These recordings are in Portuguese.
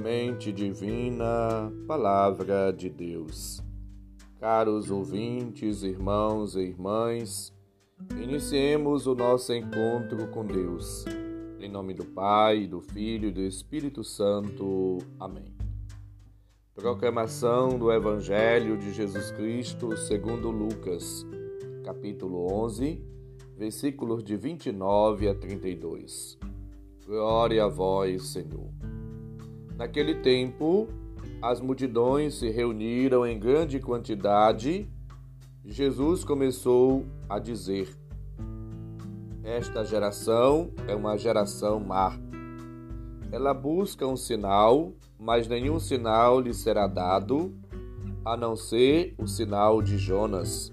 Semente Divina, Palavra de Deus. Caros ouvintes, irmãos e irmãs, iniciemos o nosso encontro com Deus. Em nome do Pai, do Filho e do Espírito Santo. Amém. Proclamação do Evangelho de Jesus Cristo segundo Lucas, capítulo 11, versículos de 29 a 32. Glória a vós, Senhor. Naquele tempo, as multidões se reuniram em grande quantidade. Jesus começou a dizer: Esta geração é uma geração má. Ela busca um sinal, mas nenhum sinal lhe será dado, a não ser o sinal de Jonas.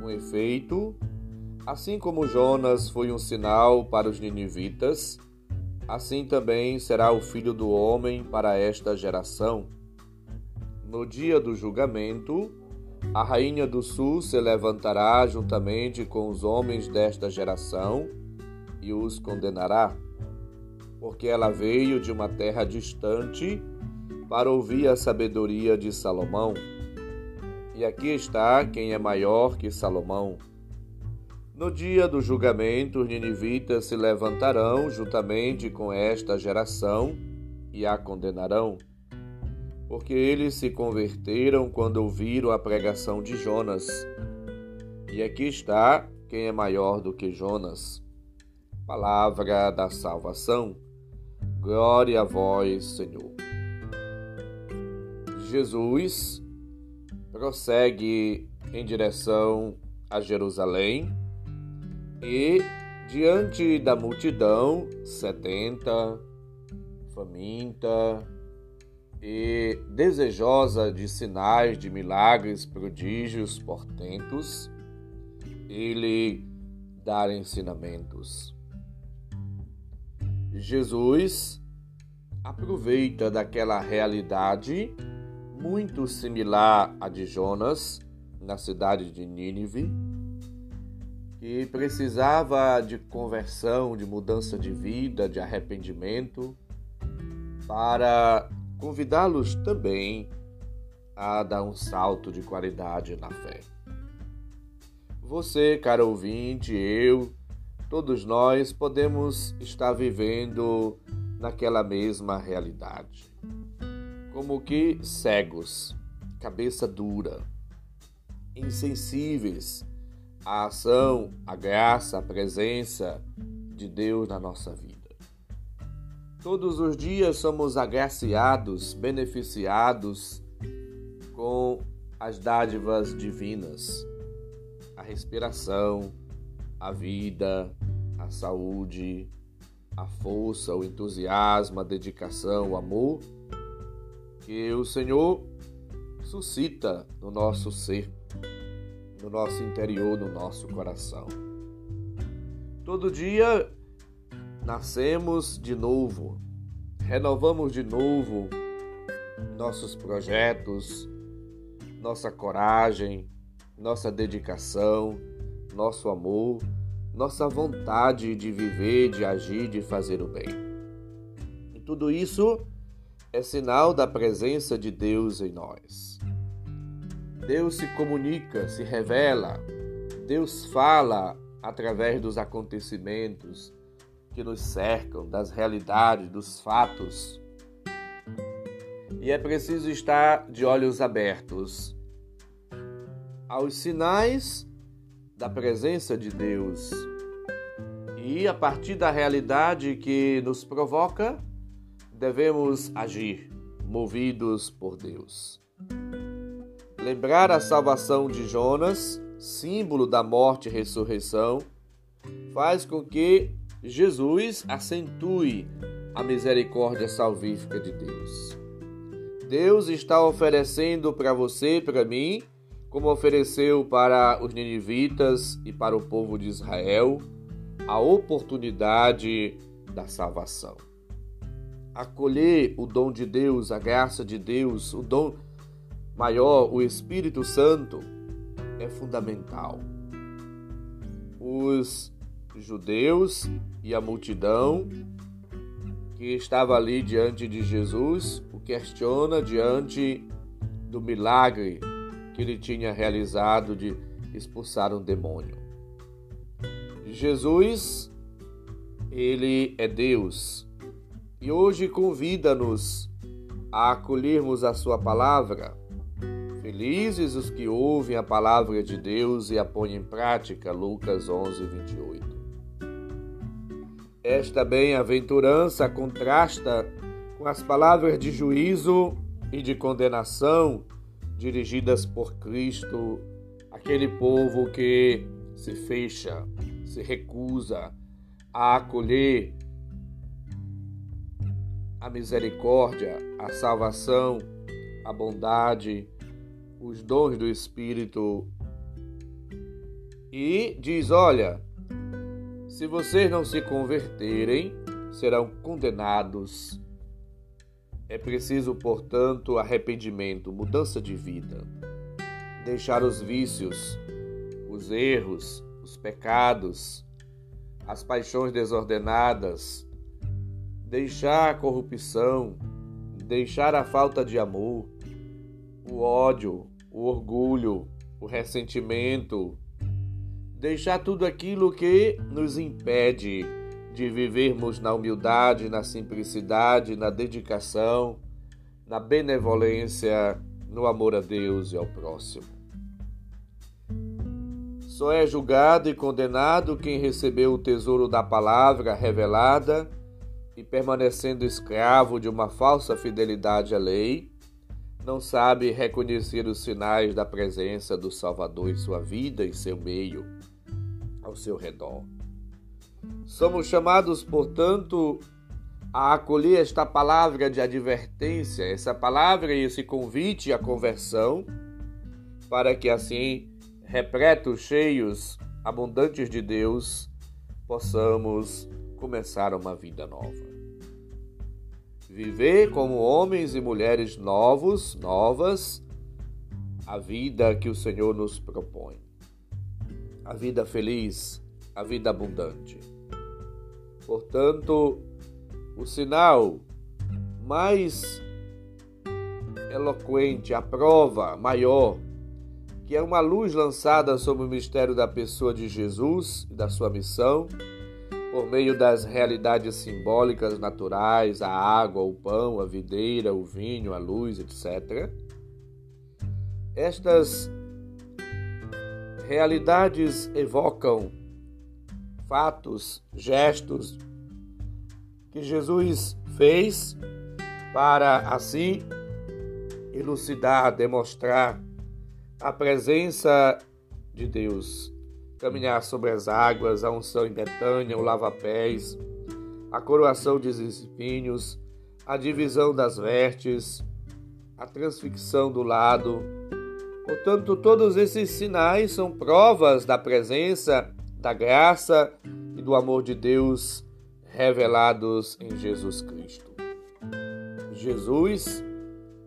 Com efeito, Assim como Jonas foi um sinal para os ninivitas, assim também será o filho do homem para esta geração. No dia do julgamento, a rainha do sul se levantará juntamente com os homens desta geração e os condenará, porque ela veio de uma terra distante para ouvir a sabedoria de Salomão. E aqui está quem é maior que Salomão. No dia do julgamento, os ninivitas se levantarão juntamente com esta geração e a condenarão, porque eles se converteram quando ouviram a pregação de Jonas. E aqui está quem é maior do que Jonas. Palavra da salvação. Glória a vós, Senhor. Jesus prossegue em direção a Jerusalém e diante da multidão, setenta, faminta e desejosa de sinais, de milagres, prodígios, portentos, ele dar ensinamentos. Jesus aproveita daquela realidade muito similar à de Jonas na cidade de Nínive que precisava de conversão, de mudança de vida, de arrependimento, para convidá-los também a dar um salto de qualidade na fé. Você, caro ouvinte, eu, todos nós podemos estar vivendo naquela mesma realidade. Como que cegos, cabeça dura, insensíveis a ação, a graça, a presença de Deus na nossa vida. Todos os dias somos agraciados, beneficiados com as dádivas divinas, a respiração, a vida, a saúde, a força, o entusiasmo, a dedicação, o amor que o Senhor suscita no nosso ser no nosso interior, no nosso coração. Todo dia nascemos de novo, renovamos de novo nossos projetos, nossa coragem, nossa dedicação, nosso amor, nossa vontade de viver, de agir, de fazer o bem. E tudo isso é sinal da presença de Deus em nós. Deus se comunica, se revela, Deus fala através dos acontecimentos que nos cercam, das realidades, dos fatos. E é preciso estar de olhos abertos aos sinais da presença de Deus. E a partir da realidade que nos provoca, devemos agir, movidos por Deus. Lembrar a salvação de Jonas, símbolo da morte e ressurreição, faz com que Jesus acentue a misericórdia salvífica de Deus. Deus está oferecendo para você para mim, como ofereceu para os ninivitas e para o povo de Israel, a oportunidade da salvação. Acolher o dom de Deus, a graça de Deus, o dom maior, o Espírito Santo, é fundamental. Os judeus e a multidão que estava ali diante de Jesus o questiona diante do milagre que ele tinha realizado de expulsar um demônio. Jesus, ele é Deus e hoje convida-nos a acolhermos a sua palavra. Felizes os que ouvem a palavra de Deus e a põem em prática. Lucas 11, 28. Esta bem-aventurança contrasta com as palavras de juízo e de condenação dirigidas por Cristo àquele povo que se fecha, se recusa a acolher a misericórdia, a salvação, a bondade, os dons do Espírito. E diz: Olha, se vocês não se converterem, serão condenados. É preciso, portanto, arrependimento, mudança de vida. Deixar os vícios, os erros, os pecados, as paixões desordenadas, deixar a corrupção, deixar a falta de amor, o ódio, o orgulho, o ressentimento, deixar tudo aquilo que nos impede de vivermos na humildade, na simplicidade, na dedicação, na benevolência, no amor a Deus e ao próximo. Só é julgado e condenado quem recebeu o tesouro da palavra revelada e, permanecendo escravo de uma falsa fidelidade à lei, não sabe reconhecer os sinais da presença do Salvador em sua vida e seu meio ao seu redor. Somos chamados, portanto, a acolher esta palavra de advertência, essa palavra e esse convite à conversão, para que assim, repletos, cheios, abundantes de Deus, possamos começar uma vida nova. Viver como homens e mulheres novos, novas, a vida que o Senhor nos propõe a vida feliz, a vida abundante. Portanto, o sinal mais eloquente, a prova maior, que é uma luz lançada sobre o mistério da pessoa de Jesus e da sua missão, por meio das realidades simbólicas naturais, a água, o pão, a videira, o vinho, a luz, etc. Estas realidades evocam fatos, gestos que Jesus fez para assim elucidar, demonstrar a presença de Deus. Caminhar sobre as águas, a unção em Betânia, o lava-pés, a coroação de espinhos, a divisão das vestes, a transfixão do lado, Portanto, todos esses sinais são provas da presença, da graça e do amor de Deus revelados em Jesus Cristo. Jesus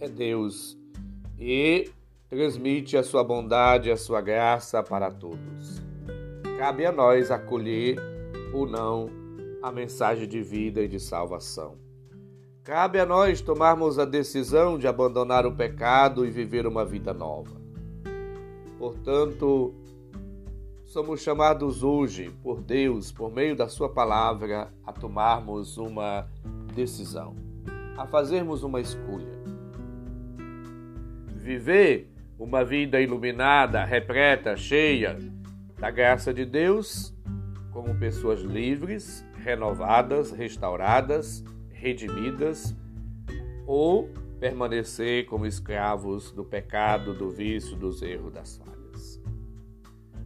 é Deus e transmite a sua bondade, a sua graça para todos. Cabe a nós acolher ou não a mensagem de vida e de salvação. Cabe a nós tomarmos a decisão de abandonar o pecado e viver uma vida nova. Portanto, somos chamados hoje por Deus, por meio da Sua palavra, a tomarmos uma decisão, a fazermos uma escolha. Viver uma vida iluminada, repleta, cheia da graça de Deus, como pessoas livres, renovadas, restauradas, redimidas, ou permanecer como escravos do pecado, do vício, dos erros, das falhas.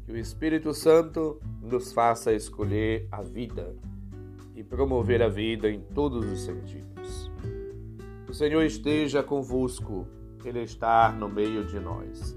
Que o Espírito Santo nos faça escolher a vida e promover a vida em todos os sentidos. O Senhor esteja convosco, Ele está no meio de nós.